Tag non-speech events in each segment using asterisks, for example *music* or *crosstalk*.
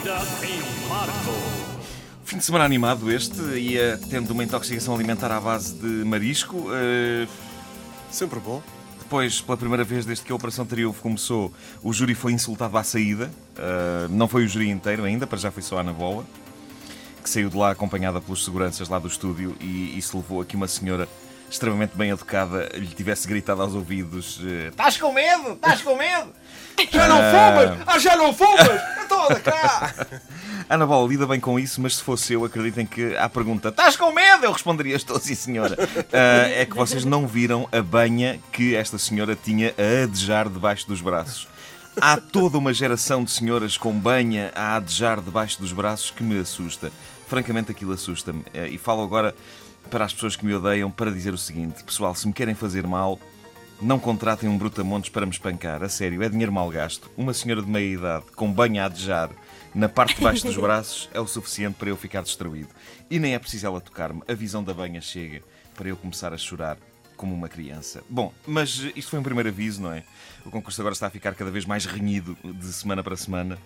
Vida em Marco. Fim de semana animado este, ia tendo uma intoxicação alimentar à base de marisco. eh, Sempre bom. Depois, pela primeira vez desde que a Operação Triunfo começou, o júri foi insultado à saída. Eh, não foi o júri inteiro ainda, para já foi só a Ana Bola, que saiu de lá acompanhada pelos seguranças lá do estúdio e isso levou a que uma senhora extremamente bem educada lhe tivesse gritado aos ouvidos: eh, Estás com medo? Estás com medo? Já não fumas! Ah, já não fumas! Anda cá! *laughs* Ana Bola lida bem com isso, mas se fosse eu, acreditem que à pergunta Estás com medo? Eu responderia Estou sim senhora Ah, É que vocês não viram a banha que esta senhora tinha a adejar debaixo dos braços Há toda uma geração de senhoras com banha a adejar debaixo dos braços que me assusta Francamente aquilo assusta-me Eh, E falo agora para as pessoas que me odeiam para dizer o seguinte Pessoal, se me querem fazer mal não contratem um brutamontes para me espancar. A sério, é dinheiro mal gasto. Uma senhora de meia idade com banho a adejar na parte de baixo dos *laughs* braços é o suficiente para eu ficar destruído. E nem é preciso ela tocar-me. A visão da banha chega para eu começar a chorar como uma criança. Bom, mas isto foi um primeiro aviso, não é? O concurso agora está a ficar cada vez mais renhido de semana para semana.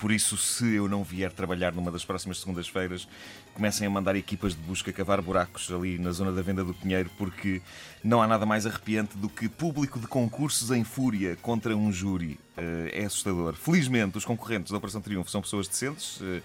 Por isso, se eu não vier trabalhar numa das próximas segundas-feiras, comecem a mandar equipas de busca cavar buracos ali na zona da venda do Pinheiro, porque não há nada mais arrepiante do que público de concursos em fúria contra um júri. Eh, É assustador. Felizmente, os concorrentes da Operação Triunfo são pessoas decentes. eh,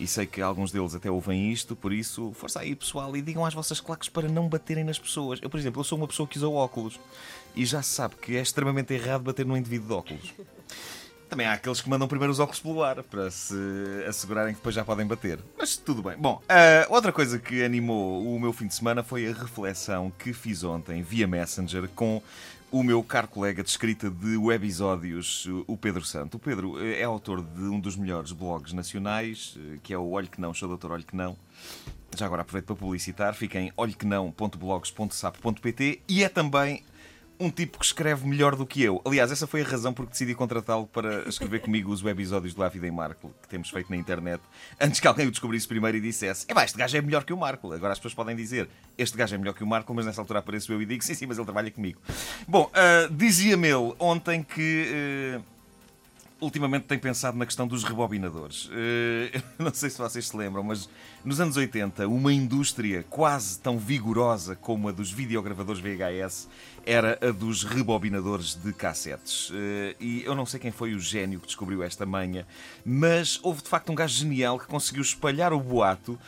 E sei que alguns deles até ouvem isto, por isso, força aí pessoal e digam às vossas claques para não baterem nas pessoas. Eu, por exemplo, eu sou uma pessoa que usa óculos e já se sabe que é extremamente errado bater num indivíduo de óculos. Também há aqueles que mandam primeiro os óculos pelo ar para se assegurarem que depois já podem bater. Mas tudo bem. Bom, ah, outra coisa que animou o meu fim de semana foi a reflexão que fiz ontem via Messenger com o meu caro colega de escrita de webisódios, o Pedro Santo. O Pedro eh, é autor de um dos melhores blogs nacionais, eh, que é o Olho Que Não, sou doutor Olho Que Não. Já agora aproveito para publicitar, fica em olhoquenão.blogs.sapo.pt e é também um tipo que escreve melhor do que eu. Aliás, essa foi a razão por que decidi contratá-lo para escrever comigo os webisódios do A Vida em Marco que temos feito na internet, antes que alguém o descobrisse primeiro e dissesse: É este gajo é melhor que o Marco. Agora as pessoas podem dizer: Este gajo é melhor que o Marco, mas nessa altura apareço eu e digo: Sim, sim, mas ele trabalha comigo. Bom, ah, dizia-me ele ontem que. ah, ultimamente tenho pensado na questão dos rebobinadores. Eh, *laughs* não sei se vocês se lembram, mas nos anos 80, uma indústria quase tão vigorosa como a dos videogravadores VHS era a dos rebobinadores de cassetes. Eh, E eu não sei quem foi o gênio que descobriu esta manha, mas houve de facto um gajo genial que conseguiu espalhar o boato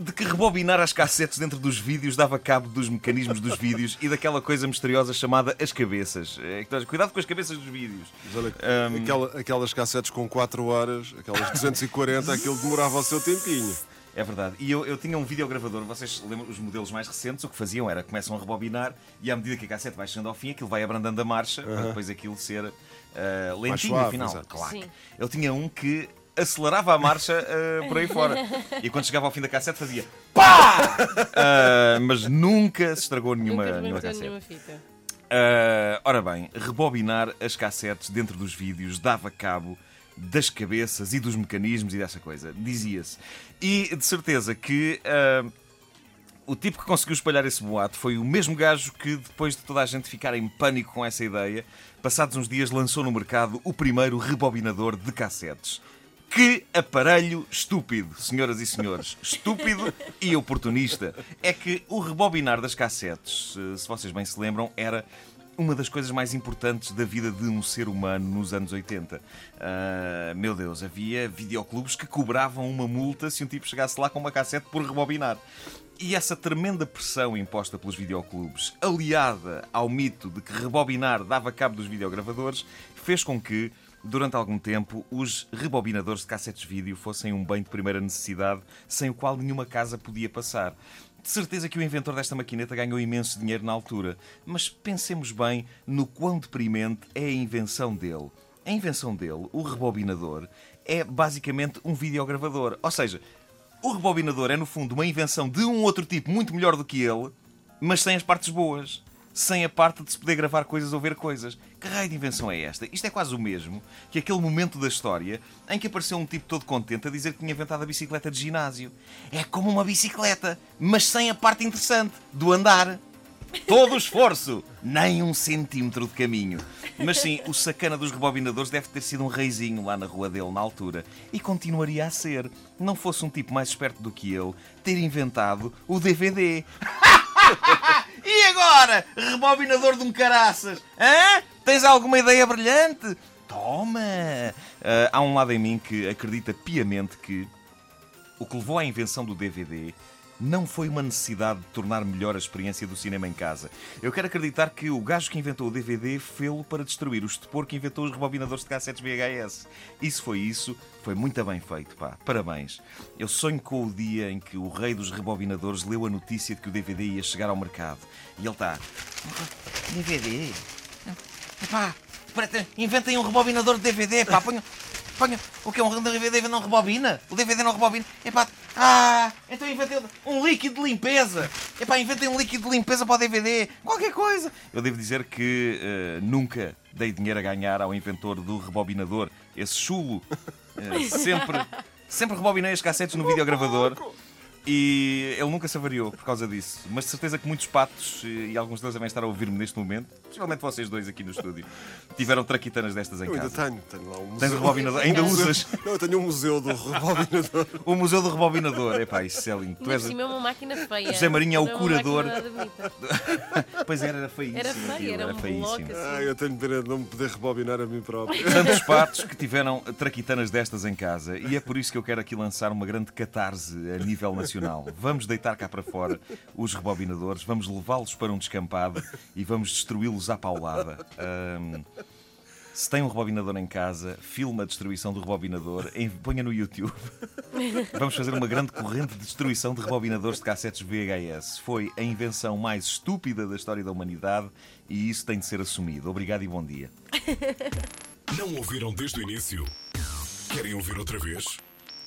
de que rebobinar as cassetes dentro dos vídeos dava cabo dos mecanismos dos vídeos e daquela coisa misteriosa chamada as cabeças. Então, Cuidado com as cabeças dos vídeos. Mas olha, aquela- aquelas cassetes com 4 horas, aquelas 240, aquilo demorava o seu tempinho. É verdade. E eu, eu tinha um videogravador, vocês lembram os modelos mais recentes, o que faziam era começam a rebobinar e à medida que a cassete vai chegando ao fim, aquilo vai abrandando a marcha para depois aquilo ser ah, lentinho suave, afinal. exato. Claro. Eu tinha um que acelerava a marcha ah, *laughs* por aí fora. E quando chegava ao fim da cassete fazia PÁ! *laughs* Ah, mas nunca se estragou nenhuma, Nunca nenhuma cassete. nenhuma fita. Ah, ora bem, rebobinar as cassetes dentro dos vídeos dava cabo das cabeças e dos mecanismos e dessa coisa. Dizia-se. E de certeza que ah, o tipo que conseguiu espalhar esse boato foi o mesmo gajo que, depois de toda a gente ficar em pânico com essa ideia, passados uns dias lançou no mercado o primeiro rebobinador de cassetes. Que aparelho estúpido, senhoras e senhores. Estúpido e oportunista. É que o rebobinar das cassetes, eh, se vocês bem se lembram, era uma das coisas mais importantes da vida de um ser humano nos anos 80. Ah, meu Deus, havia videoclubes que cobravam uma multa se um tipo chegasse lá com uma cassete por rebobinar. E essa tremenda pressão imposta pelos videoclubes, aliada ao mito de que rebobinar dava cabo dos videogravadores, fez com que, durante algum tempo, os rebobinadores de cassetes vídeo fossem um bem de primeira necessidade sem o qual nenhuma casa podia passar. De certeza que o inventor desta maquineta ganhou imenso dinheiro na altura, mas pensemos bem no quão deprimente é a invenção dele. A invenção dele, o rebobinador, é basicamente um videogravador. Ou seja, o rebobinador é no fundo uma invenção de um outro tipo muito melhor do que ele, mas sem as partes boas. Sem a parte de se poder gravar coisas ou ver coisas. Que raio de invenção é esta? Isto é quase o mesmo que aquele momento da história em que apareceu um tipo todo contente a dizer que tinha inventado a bicicleta de ginásio. É como uma bicicleta, mas sem a parte interessante do andar. todo o esforço, nem um centímetro de caminho. Mas sim, o sacana dos rebobinadores deve ter sido um reizinho lá na rua dele na altura. E continuaria a ser. Não fosse um tipo mais esperto do que eu ter inventado o DVD. *laughs* e agora, rebobinador de um caraças? Hã? Tens alguma ideia brilhante? Toma! Ah, há um lado em mim que acredita piamente que o que levou à invenção do DVD não foi uma necessidade de tornar melhor a experiência do cinema em casa. Eu quero acreditar que o gajo que inventou o DVD fê-lo para destruir o estupor que inventou os rebobinadores de cassetes VHS. Isso foi isso, foi muito bem feito, pá. Parabéns. Eu sonho com o dia em que o rei dos rebobinadores leu a notícia de que o DVD ia chegar ao mercado. E ele está... DVD? Pá, inventem um rebobinador de DVD, pá. Ponham... Ponha, o que é um DVD não rebobina? O DVD não rebobina? Epá, ah, então inventei um líquido de limpeza. Epá, inventei um líquido de limpeza para o DVD. Qualquer coisa. Eu devo dizer que uh, nunca dei dinheiro a ganhar ao inventor do rebobinador. Esse chulo. Uh, *laughs* sempre, sempre rebobinei as cassetes no videogravador. E ele nunca se avariou por causa disso. Mas de certeza que muitos patos, e alguns deles devem estar a ouvir-me neste momento, possivelmente vocês dois aqui no estúdio, tiveram traquitanas destas em eu casa. ainda tenho, tenho lá um museu. Tens rebobinador? Ainda usas? Não, eu tenho um museu do rebobinador. *laughs* o museu do rebobinador. Epá, isso é lindo. Tu és... é uma máquina feia. José Marinho é o curador. *laughs* pois era, era feíssimo. Era feio, era, era um feíssimo. Assim. Ah, eu tenho pena de não me poder rebobinar a mim próprio. Tantos *laughs* patos que tiveram traquitanas destas em casa. E é por isso que eu quero aqui lançar uma grande catarse a nível nacional. Vamos deitar cá para fora os rebobinadores, vamos levá-los para um descampado e vamos destruí-los à paulada. Um, se tem um rebobinador em casa, filma a destruição do rebobinador, ponha no YouTube. Vamos fazer uma grande corrente de destruição de rebobinadores de cassetes VHS. Foi a invenção mais estúpida da história da humanidade e isso tem de ser assumido. Obrigado e bom dia. Não ouviram desde o início? Querem ouvir outra vez?